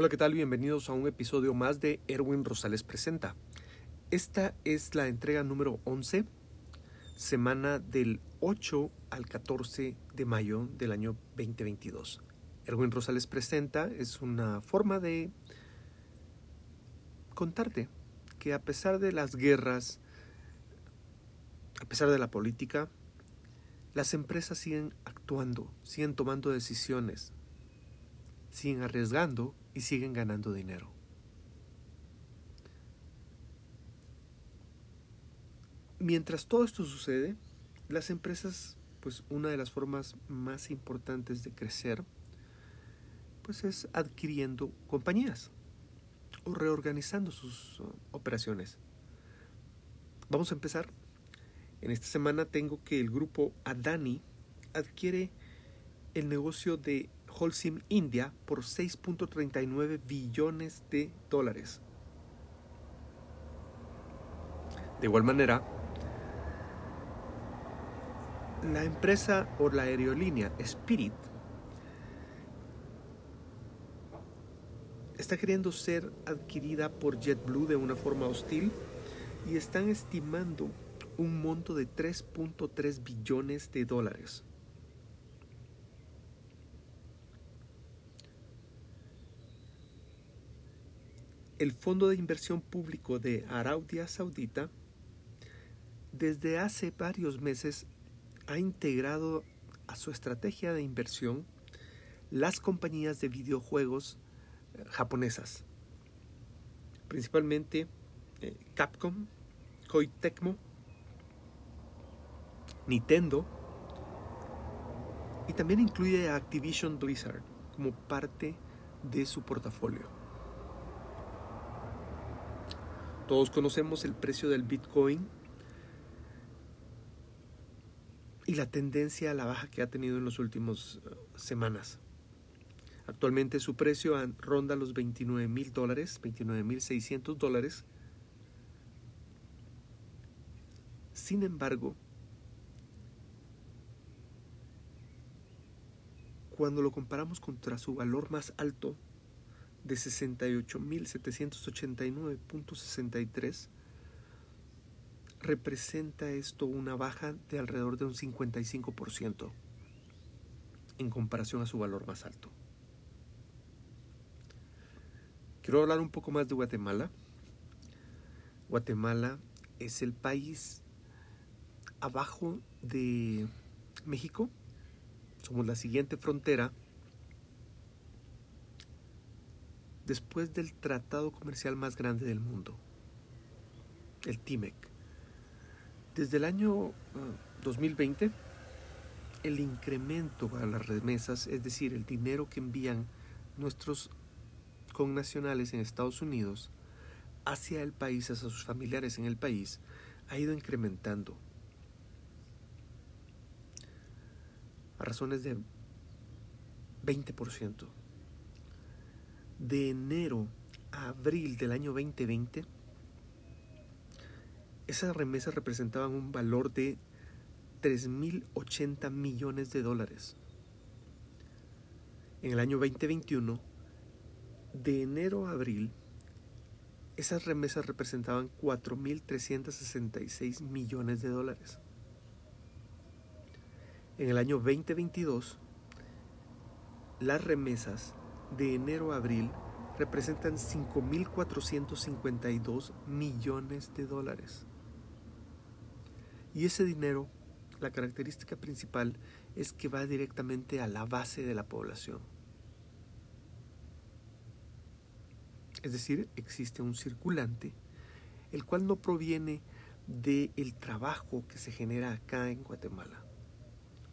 Hola, ¿qué tal? Bienvenidos a un episodio más de Erwin Rosales Presenta. Esta es la entrega número 11, semana del 8 al 14 de mayo del año 2022. Erwin Rosales Presenta es una forma de contarte que a pesar de las guerras, a pesar de la política, las empresas siguen actuando, siguen tomando decisiones, siguen arriesgando y siguen ganando dinero. Mientras todo esto sucede, las empresas, pues una de las formas más importantes de crecer, pues es adquiriendo compañías o reorganizando sus uh, operaciones. Vamos a empezar. En esta semana tengo que el grupo Adani adquiere el negocio de Holcim India por 6.39 billones de dólares. De igual manera, la empresa o la aerolínea Spirit está queriendo ser adquirida por JetBlue de una forma hostil y están estimando un monto de 3.3 billones de dólares. El Fondo de Inversión Público de Arabia Saudita desde hace varios meses ha integrado a su estrategia de inversión las compañías de videojuegos eh, japonesas, principalmente eh, Capcom, Koei Tecmo, Nintendo y también incluye a Activision Blizzard como parte de su portafolio. Todos conocemos el precio del Bitcoin y la tendencia a la baja que ha tenido en las últimas eh, semanas. Actualmente su precio ronda los 29 mil dólares, 29 mil 600 dólares. Sin embargo, cuando lo comparamos contra su valor más alto de 68.789.63, representa esto una baja de alrededor de un 55% en comparación a su valor más alto. Quiero hablar un poco más de Guatemala. Guatemala es el país abajo de México. Somos la siguiente frontera después del tratado comercial más grande del mundo, el TIMEC. Desde el año 2020, ah, el incremento a las remesas, es decir, el dinero que envían nuestros connacionales en Estados Unidos hacia el país, hacia sus familiares en el país, ha ido incrementando. A razones de 20% de enero a abril del año 2020, esas remesas representaban un valor de 3.080 millones de dólares. En el año 2021, de enero a abril, esas remesas representaban 4.366 millones de dólares. En el año 2022, las remesas de enero a abril representan 5.452 millones de dólares. Y ese dinero, la característica principal es que va directamente a la base de la población. Es decir, existe un circulante, el cual no proviene del el trabajo que se genera acá en Guatemala,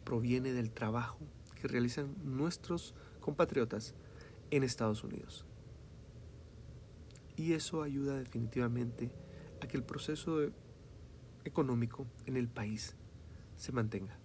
proviene del trabajo que realizan nuestros compatriotas en Estados Unidos. Y eso ayuda definitivamente a que el proceso económico en el país se mantenga.